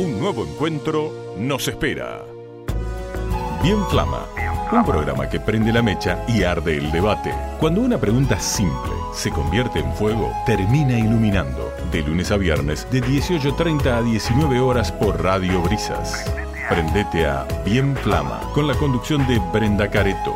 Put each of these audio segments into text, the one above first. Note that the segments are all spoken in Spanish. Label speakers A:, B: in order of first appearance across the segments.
A: Un nuevo encuentro nos espera. Bien Flama, un programa que prende la mecha y arde el debate. Cuando una pregunta simple se convierte en fuego, termina iluminando. De lunes a viernes, de 18.30 a 19 horas por Radio Brisas. Prendete a Bien Flama, con la conducción de Brenda Careto.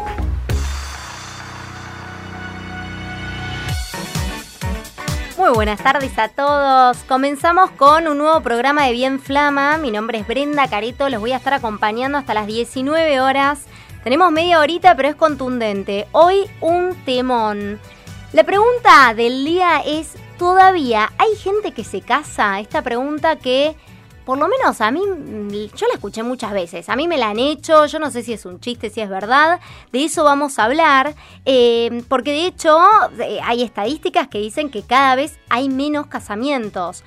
B: Muy buenas tardes a todos. Comenzamos con un nuevo programa de Bien Flama. Mi nombre es Brenda Careto. Los voy a estar acompañando hasta las 19 horas. Tenemos media horita, pero es contundente. Hoy un temón. La pregunta del día es, ¿todavía hay gente que se casa? Esta pregunta que por lo menos a mí, mm, yo la escuché muchas veces, a mí me la han hecho, yo no sé si es un chiste, si es verdad, de eso vamos a hablar, eh, porque de hecho hay estadísticas que dicen que cada vez hay menos casamientos.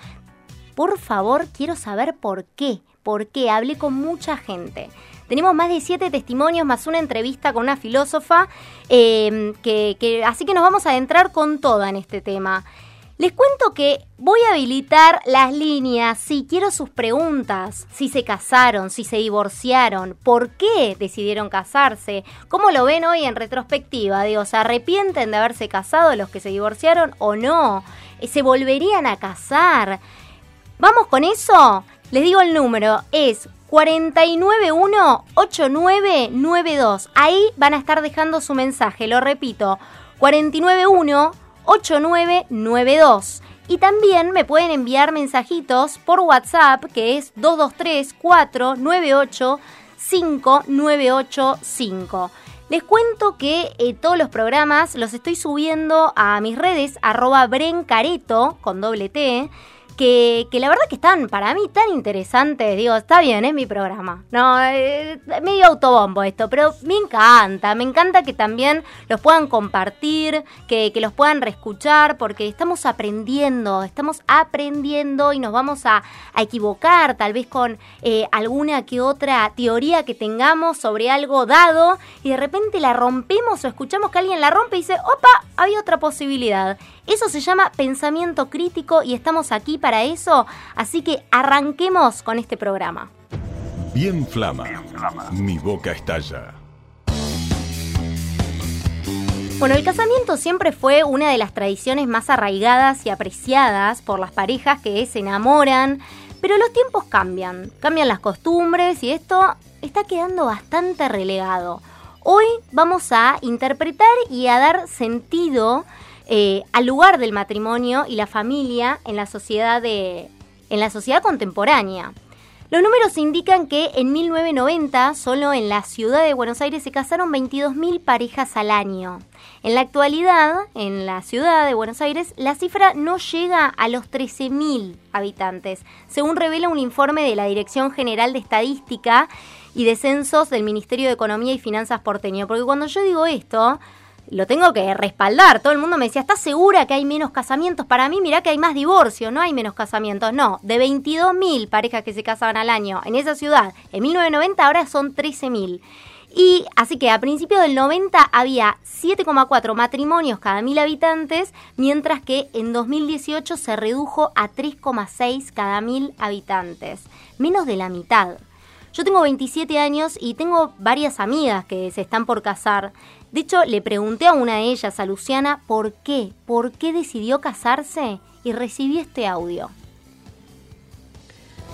B: Por favor, quiero saber por qué, por qué, hablé con mucha gente. Tenemos más de siete testimonios más una entrevista con una filósofa, eh, que, así que nos vamos a adentrar con toda en este tema. Les cuento que voy a habilitar las líneas si quiero sus preguntas, si se casaron, si se divorciaron, por qué decidieron casarse, cómo lo ven hoy en retrospectiva, digo, ¿se arrepienten de haberse casado los que se divorciaron o no? ¿Se volverían a casar? ¿Vamos con eso? Les digo el número, es 491-8992. Ahí van a estar dejando su mensaje, lo repito, 491 8992. Y también me pueden enviar mensajitos por WhatsApp que es 223 498 5985. Les cuento que eh, todos los programas los estoy subiendo a mis redes, arroba brencareto con doble T que, la verdad que están para mí tan interesantes. Digo, está bien, es mi programa. No, eh, medio autobombo esto, pero me encanta. Me encanta que también los puedan compartir, que, los puedan reescuchar, porque estamos aprendiendo, estamos aprendiendo y nos vamos a, equivocar, tal vez con eh, alguna que otra teoría que tengamos sobre algo dado y de repente la rompemos o escuchamos que alguien la rompe y dice, opa, había otra posibilidad. Eso se llama pensamiento crítico y estamos aquí para eso, así que arranquemos con este programa.
A: Bien flama, mi boca estalla.
B: Bueno, el casamiento siempre fue una de las tradiciones más arraigadas y apreciadas por las parejas que se enamoran, pero los tiempos cambian, cambian las costumbres y esto está quedando bastante relegado. Hoy vamos a interpretar y a dar sentido eh, al lugar del matrimonio y la familia en la sociedad de, en la sociedad contemporánea. Los números indican que en 1990 solo en la ciudad de Buenos Aires se casaron 22.000 parejas al año. En la actualidad, en la ciudad de Buenos Aires, la cifra no llega a los 13.000 habitantes, según revela un informe de la Dirección General de Estadística y de Censos del Ministerio de Economía y Finanzas porteño. Porque cuando yo digo esto, lo tengo que respaldar. Todo el mundo me decía, ¿estás segura que hay menos casamientos? Para mí, mirá que hay más divorcio, no hay menos casamientos. No, de 22.000 parejas que se casaban al año en esa ciudad, en 1990 ahora son 13.000. Y así que a principios del 90 había 7,4 matrimonios cada mil habitantes, mientras que en 2018 se redujo a 3,6 cada mil habitantes. Menos de la mitad. Yo tengo 27 años y tengo varias amigas que se están por casar de hecho, le pregunté a una de ellas, a Luciana, por qué, por qué decidió casarse y recibí este audio.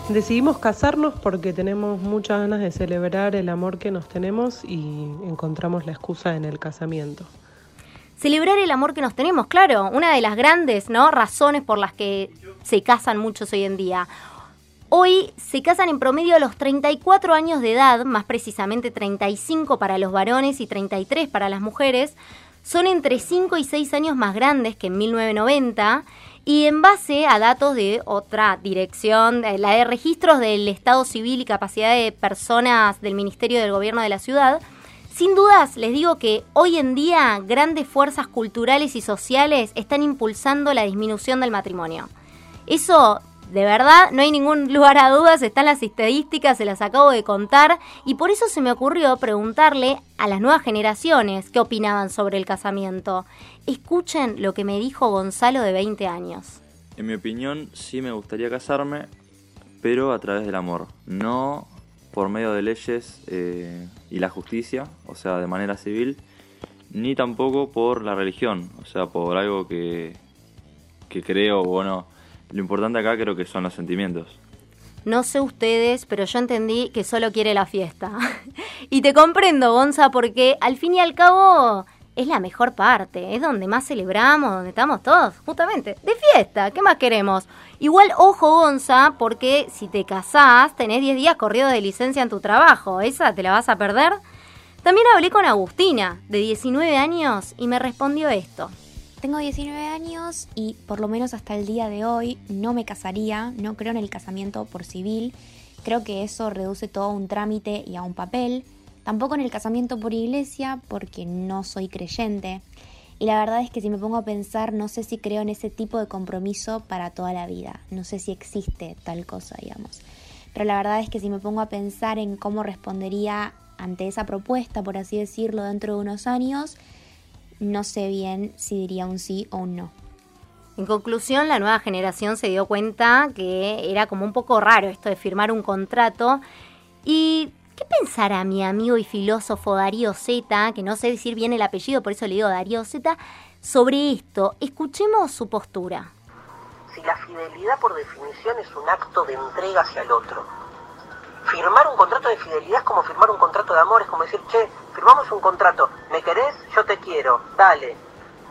C: Decidimos casarnos porque tenemos muchas ganas de celebrar el amor que nos tenemos y encontramos la excusa en el casamiento.
B: Celebrar el amor que nos tenemos, claro, una de las grandes ¿no? razones por las que se casan muchos hoy en día. Hoy se casan en promedio a los 34 años de edad, más precisamente 35 para los varones y 33 para las mujeres. Son entre 5 y 6 años más grandes que en 1990 y en base a datos de otra dirección, la de registros del Estado Civil y capacidad de personas del Ministerio del Gobierno de la Ciudad, sin dudas les digo que hoy en día grandes fuerzas culturales y sociales están impulsando la disminución del matrimonio. Eso de verdad, no hay ningún lugar a dudas, están las estadísticas, se las acabo de contar, y por eso se me ocurrió preguntarle a las nuevas generaciones qué opinaban sobre el casamiento. Escuchen lo que me dijo Gonzalo de 20 años.
D: En mi opinión, sí me gustaría casarme, pero a través del amor, no por medio de leyes eh, y la justicia, o sea, de manera civil, ni tampoco por la religión, o sea, por algo que, que creo, bueno, lo importante acá creo que son los sentimientos.
B: No sé ustedes, pero yo entendí que solo quiere la fiesta. y te comprendo, Gonza, porque al fin y al cabo es la mejor parte, es donde más celebramos, donde estamos todos, justamente, de fiesta, ¿qué más queremos? Igual, ojo, Gonza, porque si te casás, tenés 10 días corridos de licencia en tu trabajo, ¿esa te la vas a perder? También hablé con Agustina, de 19 años, y me respondió esto.
E: Tengo 19 años y por lo menos hasta el día de hoy no me casaría, no creo en el casamiento por civil, creo que eso reduce todo a un trámite y a un papel, tampoco en el casamiento por iglesia porque no soy creyente. Y la verdad es que si me pongo a pensar, no sé si creo en ese tipo de compromiso para toda la vida. No sé si existe tal cosa, digamos. Pero la verdad es que si me pongo a pensar en cómo respondería ante esa propuesta, por así decirlo, dentro de unos años, no sé bien si diría un sí o un no.
B: En conclusión, la nueva generación se dio cuenta que era como un poco raro esto de firmar un contrato. ¿Y qué pensará mi amigo y filósofo Darío Zeta, que no sé decir bien el apellido, por eso le digo Darío Zeta, sobre esto? Escuchemos su postura.
F: Si la fidelidad por definición es un acto de entrega hacia el otro, firmar un contrato de fidelidad es como firmar un contrato de amor, es como decir, che, firmamos un contrato, ¿me querés? Yo te quiero, dale.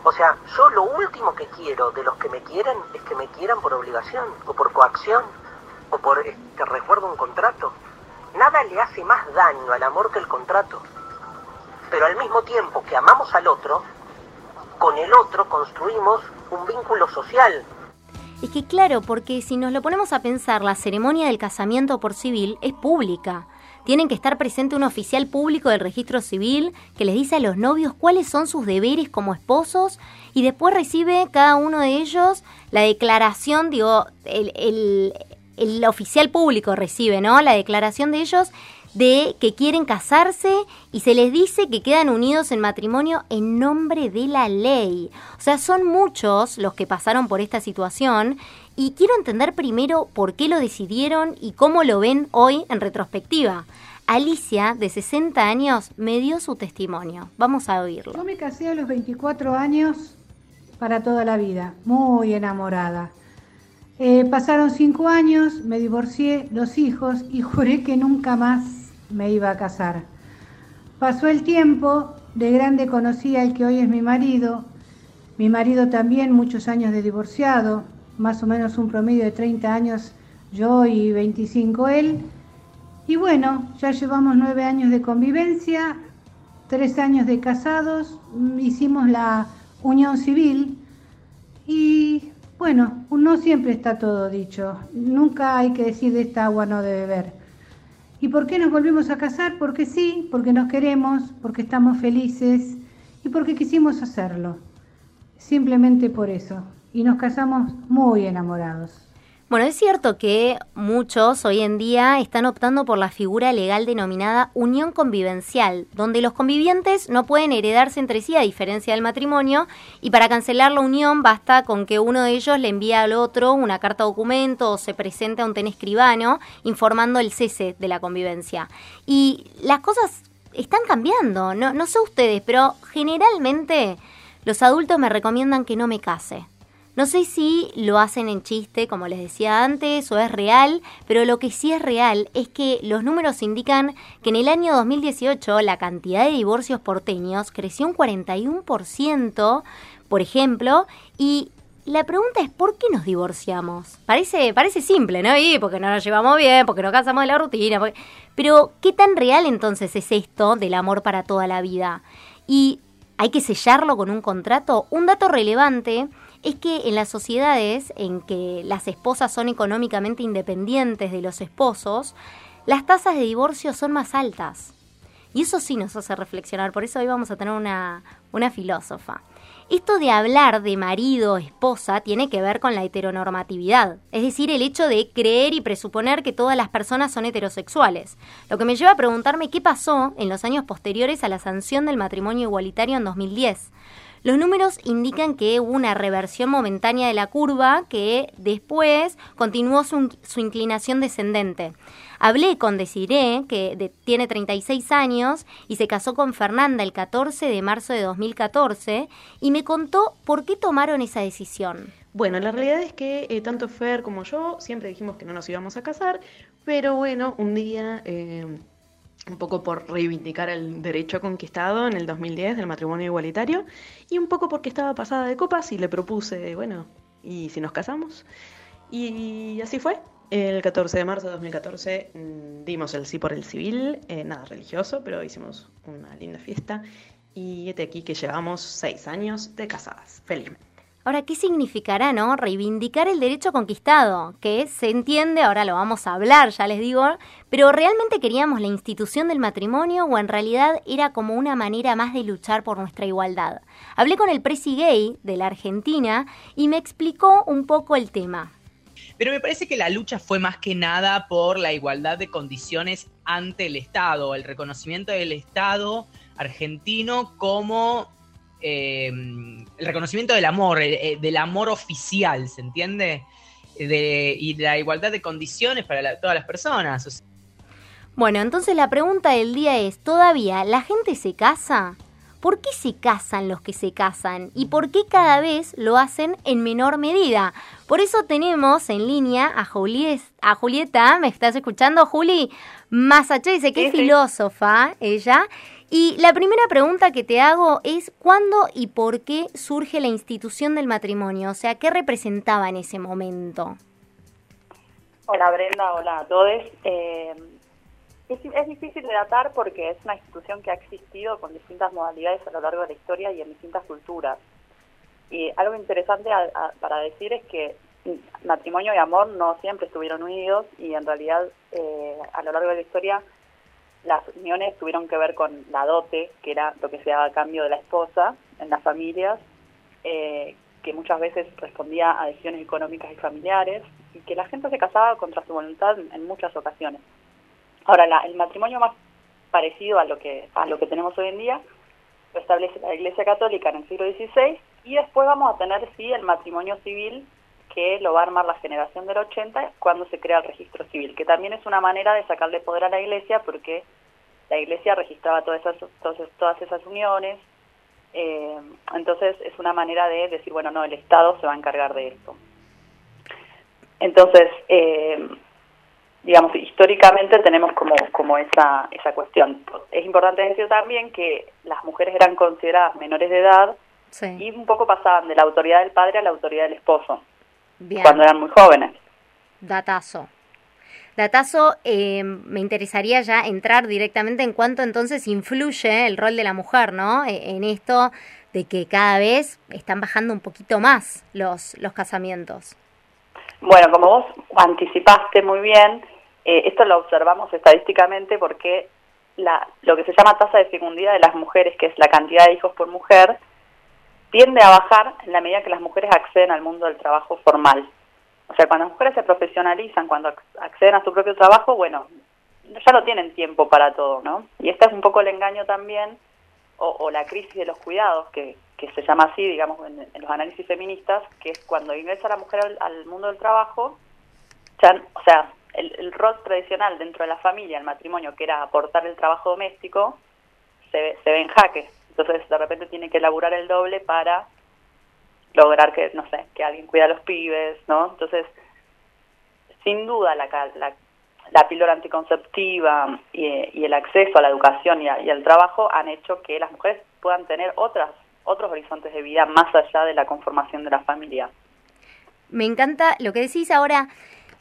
F: O sea, yo lo último que quiero de los que me quieren es que me quieran por obligación, o por coacción, o por este recuerdo un contrato. Nada le hace más daño al amor que el contrato. Pero al mismo tiempo que amamos al otro, con el otro construimos un vínculo social,
B: es que claro, porque si nos lo ponemos a pensar, la ceremonia del casamiento por civil es pública. Tienen que estar presente un oficial público del registro civil que les dice a los novios cuáles son sus deberes como esposos y después recibe cada uno de ellos la declaración, digo, el, el, el oficial público recibe, ¿no? La declaración de ellos de que quieren casarse y se les dice que quedan unidos en matrimonio en nombre de la ley. O sea, son muchos los que pasaron por esta situación y quiero entender primero por qué lo decidieron y cómo lo ven hoy en retrospectiva. Alicia, de 60 años, me dio su testimonio. Vamos a oírlo.
G: Yo me casé a los 24 años para toda la vida, muy enamorada. Eh, pasaron cinco años, me divorcié, dos hijos y juré que nunca más me iba a casar. Pasó el tiempo, de grande conocí al que hoy es mi marido, mi marido también muchos años de divorciado, más o menos un promedio de 30 años yo y 25 él. Y bueno, ya llevamos nueve años de convivencia, tres años de casados, hicimos la unión civil y bueno, no siempre está todo dicho, nunca hay que decir de esta agua no debe beber. ¿Y por qué nos volvimos a casar? Porque sí, porque nos queremos, porque estamos felices y porque quisimos hacerlo. Simplemente por eso. Y nos casamos muy enamorados.
B: Bueno, es cierto que muchos hoy en día están optando por la figura legal denominada unión convivencial, donde los convivientes no pueden heredarse entre sí a diferencia del matrimonio y para cancelar la unión basta con que uno de ellos le envíe al otro una carta documento o se presente a un ten escribano informando el cese de la convivencia. Y las cosas están cambiando, no, no sé ustedes, pero generalmente los adultos me recomiendan que no me case no sé si lo hacen en chiste, como les decía antes, o es real, pero lo que sí es real es que los números indican que en el año 2018 la cantidad de divorcios porteños creció un 41%, por ejemplo, y la pregunta es ¿por qué nos divorciamos? Parece, parece simple, ¿no? Y porque no nos llevamos bien, porque no casamos de la rutina. Pero, ¿qué tan real entonces es esto del amor para toda la vida? Y hay que sellarlo con un contrato. Un dato relevante es que en las sociedades en que las esposas son económicamente independientes de los esposos, las tasas de divorcio son más altas. Y eso sí nos hace reflexionar, por eso hoy vamos a tener una, una filósofa. Esto de hablar de marido, esposa, tiene que ver con la heteronormatividad, es decir, el hecho de creer y presuponer que todas las personas son heterosexuales. Lo que me lleva a preguntarme qué pasó en los años posteriores a la sanción del matrimonio igualitario en 2010. Los números indican que hubo una reversión momentánea de la curva que después continuó su, inclinación descendente. Hablé con Desiré, que tiene 36 años y se casó con Fernanda el 14 de marzo de 2014, y me contó por qué tomaron esa decisión.
H: Bueno, la realidad es que eh, tanto Fer como yo siempre dijimos que no nos íbamos a casar, pero bueno, un día... Eh, un poco por reivindicar el derecho conquistado en el 2010 del matrimonio igualitario y un poco porque estaba pasada de copas y le propuse, bueno, ¿y si nos casamos? Y así fue. El 14 de marzo de 2014 mm, dimos el sí por el civil, eh, nada religioso, pero hicimos una linda fiesta y este aquí que llevamos seis años de casadas, felizmente.
B: Ahora, ¿qué significará, no? Reivindicar el derecho conquistado, que se entiende, ahora lo vamos a hablar, ya les digo, pero ¿realmente queríamos la institución del matrimonio o en realidad era como una manera más de luchar por nuestra igualdad? Hablé con el presi gay de la Argentina y me explicó un poco el tema.
I: Pero me parece que la lucha fue más que nada por la igualdad de condiciones ante el Estado, el reconocimiento del Estado argentino como Em, el reconocimiento del amor, eh, eh, del amor oficial, ¿se entiende? De, y la igualdad de condiciones para todas las personas.
B: Bueno, entonces la pregunta del día es, ¿todavía la gente se casa? ¿Por qué se casan los que se casan? ¿Y por qué cada vez lo hacen en menor medida? Por eso tenemos en línea a, a Julieta, ¿me estás escuchando, Juli? Masache dice que es filósofa, ella, y la primera pregunta que te hago es ¿cuándo y por qué surge la institución del matrimonio? O sea, ¿qué representaba en ese momento?
J: Hola Brenda, hola a todos. Eh, es, difícil de datar porque es una institución que ha existido con distintas modalidades a lo largo de la historia y en distintas culturas. Y algo interesante para decir es que matrimonio y amor no siempre estuvieron unidos y en realidad eh, a lo largo de la historia las uniones tuvieron que ver con la dote, que era lo que se daba a cambio de la esposa en las familias, eh, que muchas veces respondía a decisiones económicas y familiares, y que la gente se casaba contra su voluntad en muchas ocasiones. Ahora, el matrimonio más parecido a lo que a lo que tenemos hoy en día lo establece la Iglesia Católica en el siglo XVI, y después vamos a tener, sí, el matrimonio civil, que lo va a armar la generación del 80 cuando se crea el registro civil, que también es una manera de sacarle poder a la iglesia porque la iglesia registraba todas esas, todas, esas uniones, eh, entonces es una manera de decir, bueno, no, el Estado se va a encargar de esto. Entonces, eh, digamos, históricamente tenemos como, como esa, esa cuestión. Es importante decir también que las mujeres eran consideradas menores de edad y un poco pasaban de la autoridad del padre a la autoridad del esposo cuando eran muy jóvenes.
B: Datazo. Datazo, eh, me interesaría ya entrar directamente en cuánto entonces influye el rol de la mujer, ¿no? E, en esto de que cada vez están bajando un poquito más los, los casamientos.
J: Bueno, como vos anticipaste muy bien, eh, esto lo observamos estadísticamente porque la, lo que se llama tasa de fecundidad de las mujeres, que es la cantidad de hijos por mujer, tiende a bajar en la medida que las mujeres acceden al mundo del trabajo formal. O sea, cuando las mujeres se profesionalizan, cuando acceden a su propio trabajo, bueno, ya no tienen tiempo para todo, ¿no? Y este es un poco el engaño también, o, la crisis de los cuidados, que, que se llama así, digamos, en, los análisis feministas, que es cuando ingresa la mujer al, mundo del trabajo, ya, o sea, el, el, rol tradicional dentro de la familia, el matrimonio, que era aportar el trabajo doméstico, se, se ve en jaque. Entonces de repente tiene que laburar el doble para lograr que, no sé, que alguien cuida a los pibes, ¿no? Entonces, sin duda la, la, la píldora anticonceptiva y, el acceso a la educación y, al trabajo han hecho que las mujeres puedan tener otras otros horizontes de vida más allá de la conformación de la familia.
B: Me encanta lo que decís ahora.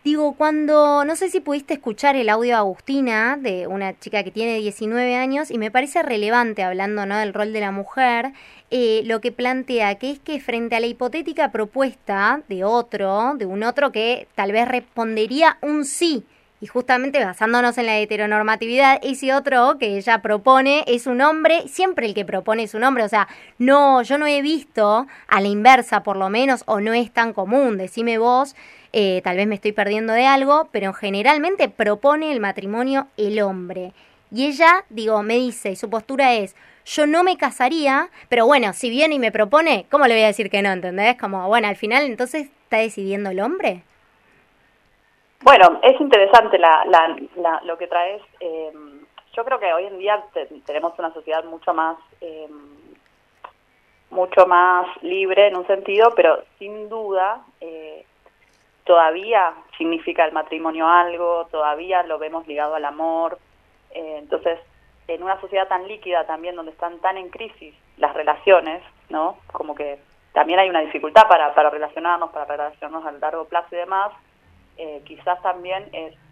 B: Digo, cuando, no sé si pudiste escuchar el audio de Agustina, de una chica que tiene 19 años, y me parece relevante, hablando ¿no? del rol de la mujer, eh, lo que plantea, que es que frente a la hipotética propuesta de otro, de un otro que tal vez respondería un sí, y justamente basándonos en la heteronormatividad, ese otro que ella propone es un hombre, siempre el que propone es un hombre, o sea, no, yo no he visto a la inversa por lo menos, o no es tan común, decime vos, eh, tal vez me estoy perdiendo de algo, pero generalmente propone el matrimonio el hombre. y ella, digo, me dice, y su postura es, yo no me casaría, pero bueno, si viene y me propone, ¿cómo le voy a decir que no? ¿Entendés? Como, bueno, al final entonces está decidiendo el hombre.
J: Bueno, es interesante la, la, lo que traes. Eh, yo creo que hoy en día tenemos una sociedad mucho más eh, mucho más libre en un sentido, pero sin duda eh, todavía significa el matrimonio algo, todavía lo vemos ligado al amor. Eh, entonces, en una sociedad tan líquida también, donde están tan en crisis las relaciones, ¿no? Como que también hay una dificultad para, para relacionarnos, para relacionarnos a largo plazo y demás, eh, quizás también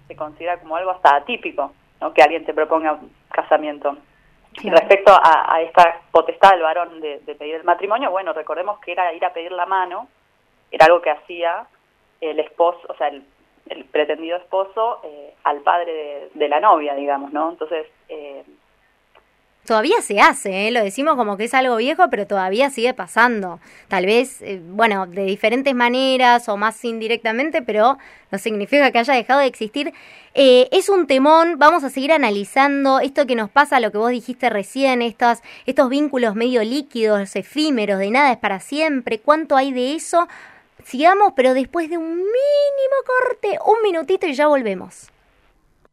J: se considera como algo hasta atípico, ¿no? Que alguien te proponga un casamiento. Y respecto a, esta potestad del varón de, pedir el matrimonio, bueno, recordemos que era ir a pedir la mano, era algo que hacía el esposo, o sea, el, pretendido esposo eh, al padre de, la novia, digamos, ¿no? Entonces, eh,
B: todavía se hace, ¿eh? lo decimos como que es algo viejo, pero todavía sigue pasando. Tal vez, eh, bueno, de diferentes maneras o más indirectamente, pero no significa que haya dejado de existir. Eh, es un temón, vamos a seguir analizando esto que nos pasa, lo que vos dijiste recién, estos, estos vínculos medio líquidos, efímeros, de nada es para siempre, cuánto hay de eso. Sigamos, pero después de un mínimo corte, un minutito y ya volvemos.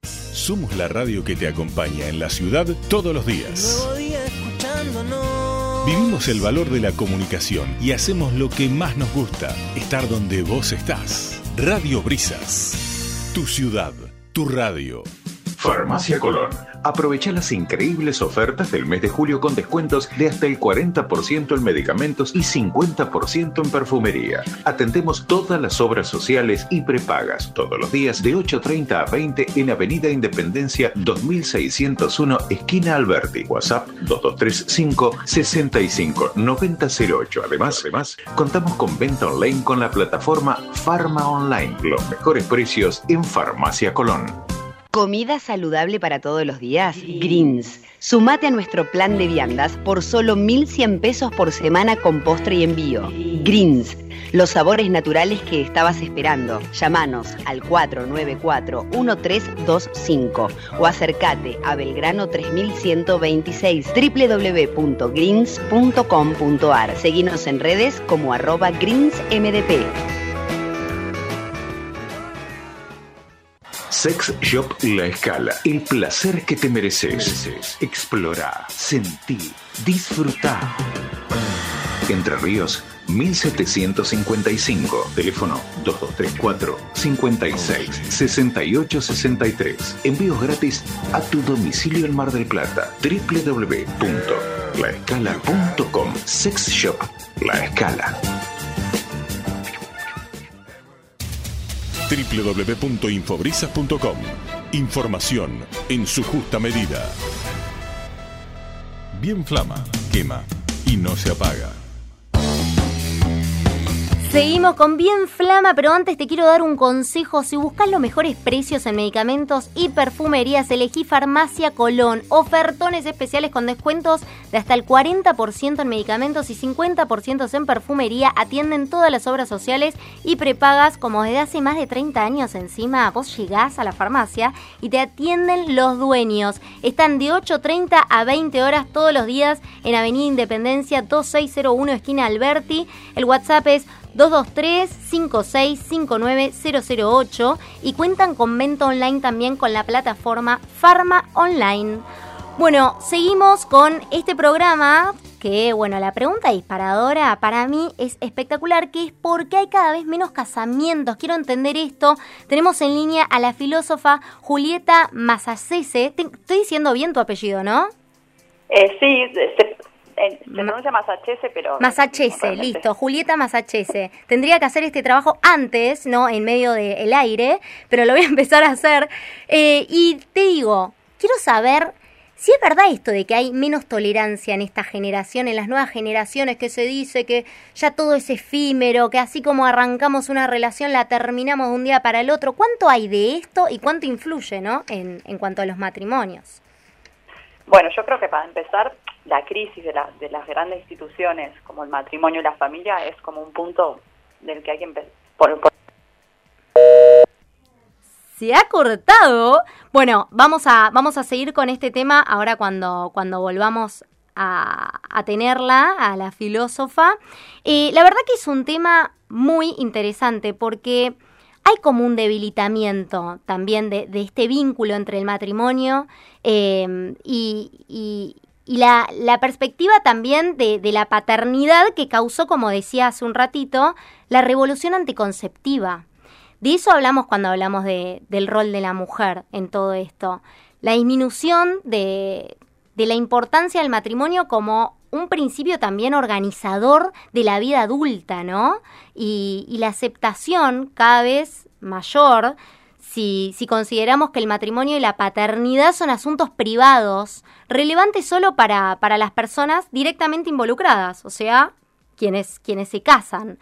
A: Somos la radio que te acompaña en la ciudad todos los días. Vivimos el valor de la comunicación y hacemos lo que más nos gusta, estar donde vos estás. Radio Brisas. Tu ciudad, tu radio. Farmacia Colón. Aprovecha las increíbles ofertas del mes de julio con descuentos de hasta el 40% en medicamentos y 50% en perfumería. Atendemos todas las obras sociales y prepagas todos los días de 8.30 a 20 en Avenida Independencia 2601, esquina Alberti. WhatsApp 2235 65 9008. Además, además, contamos con venta online con la plataforma Farma Online. Los mejores precios en Farmacia Colón.
K: Comida saludable para todos los días. Greens. Sumate a nuestro plan de viandas por solo 1.100 pesos por semana con postre y envío. Greens. Los sabores naturales que estabas esperando. Llámanos al 494-1325 o acércate a Belgrano 3126 www.greens.com.ar. Seguinos en redes como arroba greensmdp.
A: Sex Shop La Escala. El placer que te mereces. Explora, sentí, disfrutar. Entre Ríos, 1755. Teléfono 2234 56 68 63. Envíos gratis a tu domicilio en Mar del Plata. www.laescala.com. Sex Shop La Escala. www.infobrisas.com. Información en su justa medida. Bien flama, quema y no se apaga.
B: Seguimos con bien flama, pero antes te quiero dar un consejo. Si buscas los mejores precios en medicamentos y perfumerías, elegí Farmacia Colón. Ofertones especiales con descuentos de hasta el 40% en medicamentos y 50% en perfumería. Atienden todas las obras sociales y prepagas como desde hace más de 30 años encima. Vos llegás a la farmacia y te atienden los dueños. Están de 8.30 a 20 horas todos los días en Avenida Independencia 2601 esquina Alberti. El WhatsApp es 223-5659-008 y cuentan con venta online también con la plataforma Pharma Online. Bueno, seguimos con este programa que, bueno, la pregunta disparadora para mí es espectacular, que es por qué hay cada vez menos casamientos. Quiero entender esto. Tenemos en línea a la filósofa Julieta Masacese. estoy diciendo bien tu apellido, ¿no?
J: Eh, sí, se pronuncia Masachese, pero...
B: Masachese, listo. Julieta Masachese. Tendría que hacer este trabajo antes, ¿no? En medio del aire, pero lo voy a empezar a hacer. Eh, y te digo, quiero saber si es verdad esto de que hay menos tolerancia en esta generación, en las nuevas generaciones, que se dice que ya todo es efímero, que así como arrancamos una relación la terminamos de un día para el otro. ¿Cuánto hay de esto y cuánto influye, ¿no? En, en cuanto a los matrimonios.
J: Bueno, yo creo que para empezar la crisis de, la, de las grandes instituciones como el matrimonio y la familia es como un punto del que hay que empezar.
B: se ha cortado. Bueno, vamos a, vamos a seguir con este tema ahora cuando, cuando volvamos a, tenerla, a la filósofa. Eh, la verdad que es un tema muy interesante porque hay como un debilitamiento también de, este vínculo entre el matrimonio eh, y, la, perspectiva también de, la paternidad que causó, como decía hace un ratito, la revolución anticonceptiva. De eso hablamos cuando hablamos de, del rol de la mujer en todo esto. La disminución de, de la importancia del matrimonio como un principio también organizador de la vida adulta, ¿no? Y, la aceptación cada vez mayor si, si, consideramos que el matrimonio y la paternidad son asuntos privados, relevantes solo para, para las personas directamente involucradas, o sea, quienes, quienes se casan.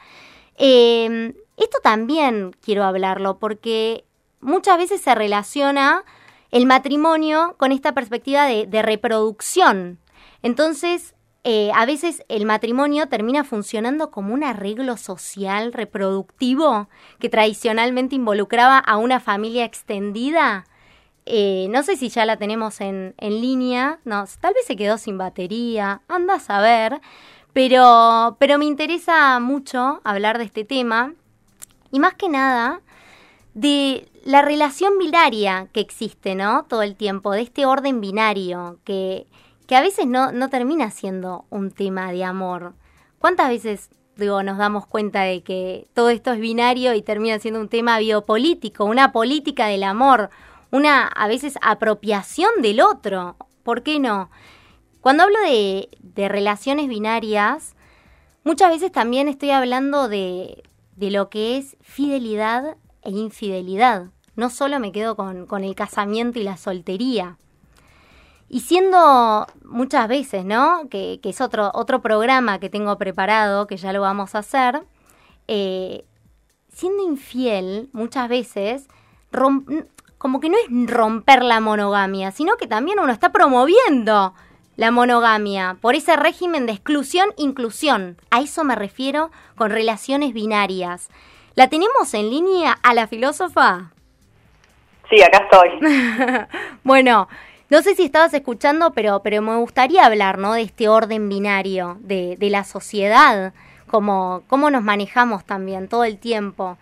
B: Eh, esto también quiero hablarlo porque muchas veces se relaciona el matrimonio con esta perspectiva de, reproducción. Entonces, eh, a veces el matrimonio termina funcionando como un arreglo social reproductivo que tradicionalmente involucraba a una familia extendida. Eh, no sé si ya la tenemos en, en línea, no, tal vez se quedó sin batería, anda a saber, pero, pero me interesa mucho hablar de este tema y más que nada de la relación binaria que existe, ¿no? Todo el tiempo, de este orden binario que, que a veces no, no termina siendo un tema de amor. ¿Cuántas veces digo, nos damos cuenta de que todo esto es binario y termina siendo un tema biopolítico, una política del amor, una a veces apropiación del otro? ¿Por qué no? Cuando hablo de, de relaciones binarias, muchas veces también estoy hablando de, de lo que es fidelidad e infidelidad. No solo me quedo con, con el casamiento y la soltería. Y siendo muchas veces, ¿no? Que, que, es otro, otro programa que tengo preparado, que ya lo vamos a hacer, eh, siendo infiel muchas veces, como que no es romper la monogamia, sino que también uno está promoviendo la monogamia, por ese régimen de exclusión-inclusión. A eso me refiero con relaciones binarias. ¿La tenemos en línea a la filósofa?
J: Sí, acá estoy.
B: bueno, no sé si estabas escuchando, pero, pero me gustaría hablar ¿no? de este orden binario, de, de la sociedad, como cómo nos manejamos también todo el tiempo,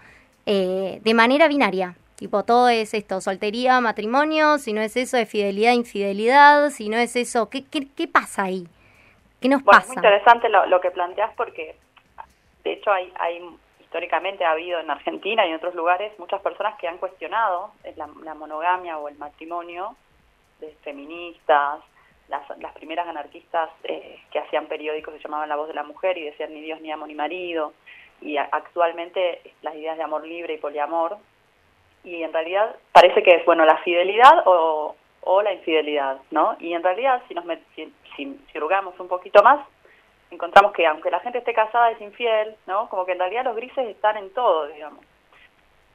B: eh, de manera binaria. Tipo, todo es esto, soltería, matrimonio, si no es eso, es fidelidad, infidelidad, si no es eso, ¿qué, qué, qué pasa ahí? ¿Qué nos pasa? Es
J: muy interesante lo, lo, que planteas porque, de hecho, hay, hay históricamente ha habido en Argentina y en otros lugares muchas personas que han cuestionado la, la monogamia o el matrimonio, feministas, las, las primeras anarquistas eh, que hacían periódicos se llamaban La Voz de la Mujer y decían ni Dios, ni amo, ni marido, y actualmente las ideas de amor libre y poliamor y en realidad parece que es, bueno, la fidelidad o, o la infidelidad, ¿no? Y en realidad, si nos si, si, un poquito más, encontramos que aunque la gente esté casada es infiel, ¿no? Como que en realidad los grises están en todo, digamos.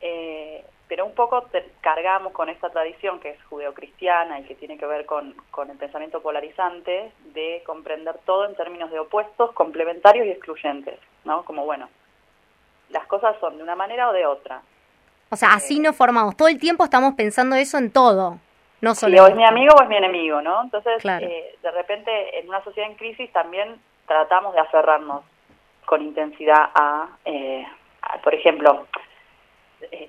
J: Eh, pero un poco cargamos con esta tradición que es judeocristiana y que tiene que ver con, con el pensamiento polarizante de comprender todo en términos de opuestos, complementarios y excluyentes, ¿no? Como, bueno, las cosas son de una manera o de otra.
B: O sea, así nos formamos. Todo el tiempo estamos pensando eso en todo. No solo
J: o es mi amigo o es mi enemigo, ¿no? Entonces, eh, de repente, en una sociedad en crisis también tratamos de aferrarnos con intensidad a, eh, por ejemplo,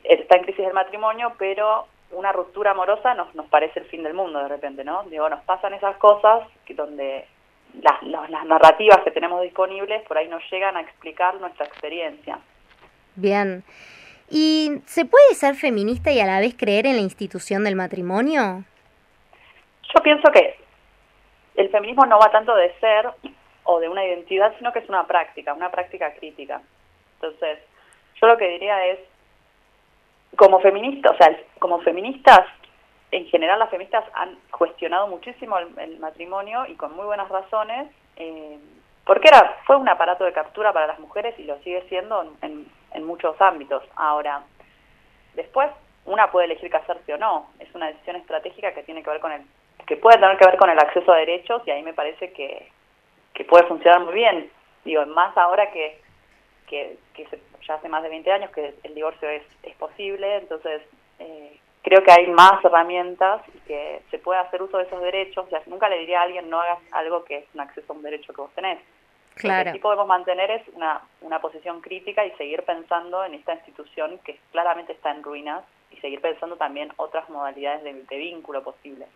J: está en crisis el matrimonio, pero una ruptura amorosa nos, nos parece el fin del mundo de repente, ¿no? Digo, nos pasan esas cosas que donde las, las narrativas que tenemos disponibles por ahí nos llegan a explicar nuestra experiencia.
B: Bien. ¿Y se puede ser feminista y a la vez creer en la institución del matrimonio?
J: Yo pienso que el feminismo no va tanto de ser o de una identidad, sino que es una práctica, una práctica crítica. Entonces, yo lo que diría es, como feministas, o sea, como feministas, en general las feministas han cuestionado muchísimo el, matrimonio y con muy buenas razones, eh, porque era fue un aparato de captura para las mujeres y lo sigue siendo en, en muchos ámbitos. Ahora, después una puede elegir casarse o no, es una decisión estratégica que tiene que ver con el que puede tener que ver con el acceso a derechos y ahí me parece que, que puede funcionar muy bien. Digo, más ahora que, que, que ya hace más de 20 años que el divorcio es, es posible, entonces eh, creo que hay más herramientas y que se puede hacer uso de esos derechos. O sea, nunca le diría a alguien no hagas algo que es un acceso a un derecho que vos tenés.
B: Claro.
J: Lo que sí podemos mantener es una, una posición crítica y seguir pensando en esta institución que claramente está en ruinas y seguir pensando también otras modalidades de, de vínculo posibles.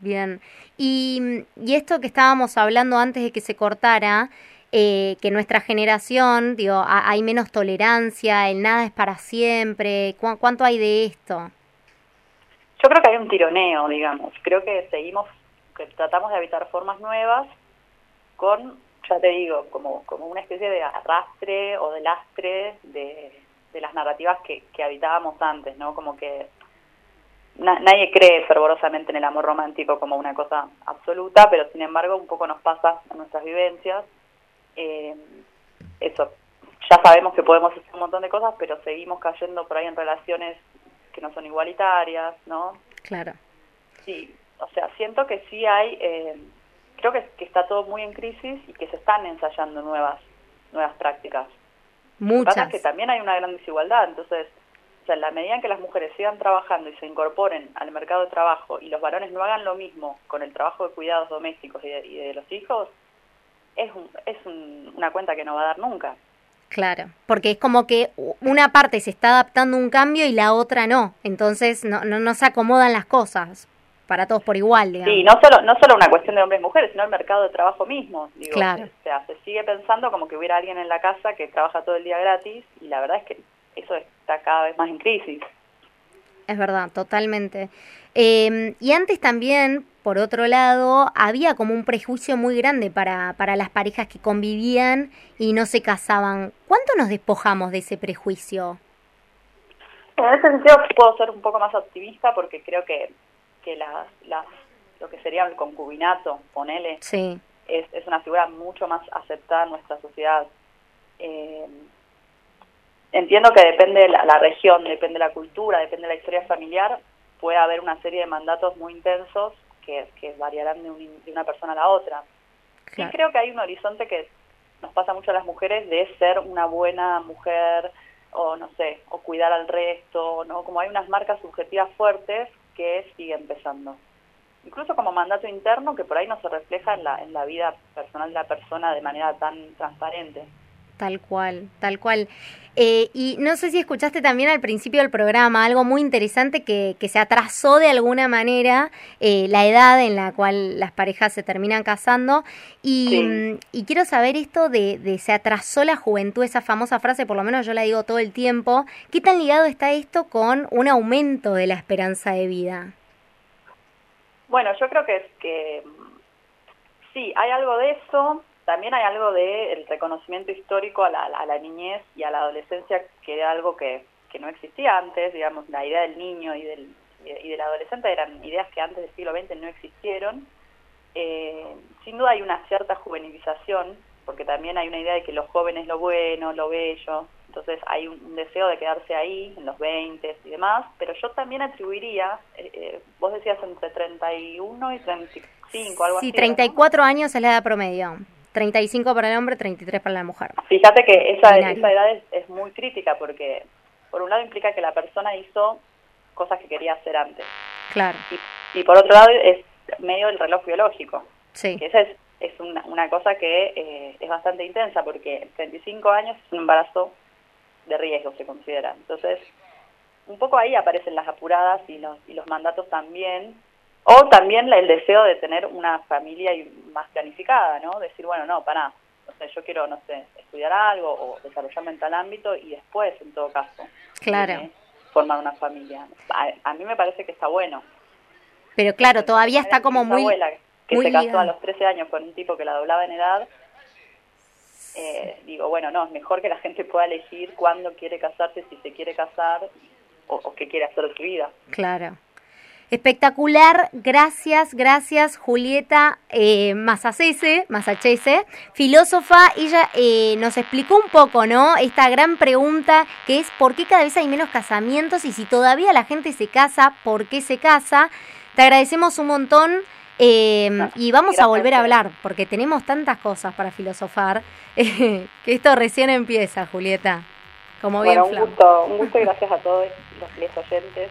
B: Bien. Y, y esto que estábamos hablando antes de que se cortara, eh, que nuestra generación, digo, ha- hay menos tolerancia, el nada es para siempre. ¿Cu- ¿Cuánto hay de esto?
J: Yo creo que hay un tironeo, digamos. Creo que seguimos, que tratamos de habitar formas nuevas con, ya te digo, como, como una especie de arrastre o de lastre de, de las narrativas que, habitábamos antes, ¿no? Como que na- nadie cree fervorosamente en el amor romántico como una cosa absoluta, pero sin embargo un poco nos pasa en nuestras vivencias. Eso, ya sabemos que podemos hacer un montón de cosas, pero seguimos cayendo por ahí en relaciones que no son igualitarias, ¿no?
B: Claro.
J: Sí, o sea, siento que sí hay, eh, creo que, que está todo muy en crisis y que se están ensayando nuevas nuevas prácticas. Lo que pasa
B: Muchas.
J: es que también hay una gran desigualdad, entonces, o sea, en la medida en que las mujeres sigan trabajando y se incorporen al mercado de trabajo y los varones no hagan lo mismo con el trabajo de cuidados domésticos y de, y de los hijos, es, un, es un- una cuenta que no va a dar nunca.
B: Claro, porque es como que una parte se está adaptando a un cambio y la otra no. Entonces no, no, no se acomodan las cosas para todos por igual, digamos.
J: Sí, no solo, no solo una cuestión de hombres y mujeres, sino el mercado de trabajo mismo. Digo,
B: Claro.
J: O sea, se sigue pensando como que hubiera alguien en la casa que trabaja todo el día gratis y la verdad es que eso está cada vez más en crisis.
B: Es verdad, totalmente. Eh, y antes también, por otro lado, había como un prejuicio muy grande para, para las parejas que convivían y no se casaban. ¿Cuánto nos despojamos de ese prejuicio?
J: En ese sentido puedo ser un poco más optimista porque creo que, que las, las, lo que sería el concubinato, ponele,
B: Sí,
J: es, es una figura mucho más aceptada en nuestra sociedad. Eh, entiendo que depende de la, la región, depende de la cultura, depende de la historia familiar, puede haber una serie de mandatos muy intensos que, que variarán de, un- de una persona a la otra. Sí
B: claro.
J: creo que hay un horizonte que nos pasa mucho a las mujeres de ser una buena mujer o no sé, o cuidar al resto, ¿no? Como hay unas marcas subjetivas fuertes que siguen pesando. Incluso como mandato interno que por ahí no se refleja en la, en la vida personal de la persona de manera tan transparente.
B: Tal cual, tal cual. Eh, y no sé si escuchaste también al principio del programa algo muy interesante que, que se atrasó de alguna manera eh, la edad en la cual las parejas se terminan casando. Y,
J: Sí.
B: mm, y quiero saber esto de, de se atrasó la juventud, esa famosa frase, por lo menos yo la digo todo el tiempo. ¿Qué tan ligado está esto con un aumento de la esperanza de vida?
J: Bueno, yo creo que es que mm, sí, hay algo de eso, también hay algo del reconocimiento histórico a la, a la niñez y a la adolescencia, que era algo que, que no existía antes, digamos, la idea del niño y del, y del adolescente eran ideas que antes del siglo XX no existieron. Eh, sin duda hay una cierta juvenilización, porque también hay una idea de que lo joven es lo bueno, lo bello, entonces hay un, deseo de quedarse ahí, en los 20 y demás, pero yo también atribuiría, eh, eh, vos decías entre 31 y 35, algo
B: Sí,
J: así. ¿no?
B: 34 años es la edad promedio. 35 para el hombre, 33 para la mujer.
J: Fíjate que esa, esa edad es, es muy crítica porque, por un lado, implica que la persona hizo cosas que quería hacer antes.
B: Claro,
J: Y, y por otro lado, es medio el reloj biológico.
B: sí.
J: Que esa es, es una, una cosa que eh, es bastante intensa porque 35 años es un embarazo de riesgo, se considera. Entonces, un poco ahí aparecen las apuradas y los, y los mandatos también. O también el deseo de tener una familia más planificada, ¿no? Decir, bueno, no, para, o sea, yo quiero, no sé, estudiar algo o desarrollarme en tal ámbito y después, en todo caso,
B: Claro.
J: eh, formar una familia. A, a mí me parece que está bueno.
B: Pero claro, todavía está como
J: Mi
B: muy...
J: abuela, que
B: muy
J: se casó a los 13 años con un tipo que la doblaba en edad, eh, digo, bueno, no, es mejor que la gente pueda elegir cuándo quiere casarse, si se quiere casar o, o qué quiere hacer de su vida.
B: Claro. Espectacular, gracias, gracias Julieta eh, Masacese, Masachese, filósofa, ella eh, nos explicó un poco, ¿no? Esta gran pregunta que es ¿por qué cada vez hay menos casamientos y si todavía la gente se casa, por qué se casa? Te agradecemos un montón eh, y vamos a volver a hablar porque tenemos tantas cosas para filosofar eh, que esto recién empieza, Julieta. Como bien
J: bueno, un gusto, un gusto y gracias a todos los, los oyentes.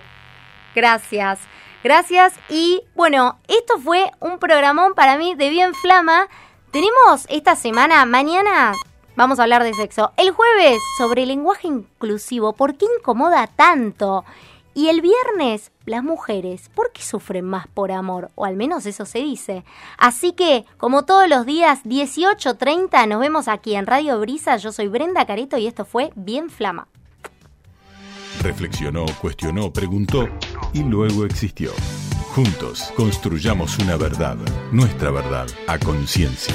B: Gracias. Gracias. Y bueno, esto fue un programón para mí de bien flama. Tenemos esta semana, mañana vamos a hablar de sexo. El jueves sobre lenguaje inclusivo, ¿por qué incomoda tanto? Y el viernes, las mujeres, ¿por qué sufren más por amor? O al menos eso se dice. Así que, como todos los días, 18.30, nos vemos aquí en Radio Brisa. Yo soy Brenda Careto y esto fue Bien Flama.
L: Reflexionó, cuestionó, preguntó y luego existió. Juntos construyamos una verdad, nuestra verdad, a conciencia.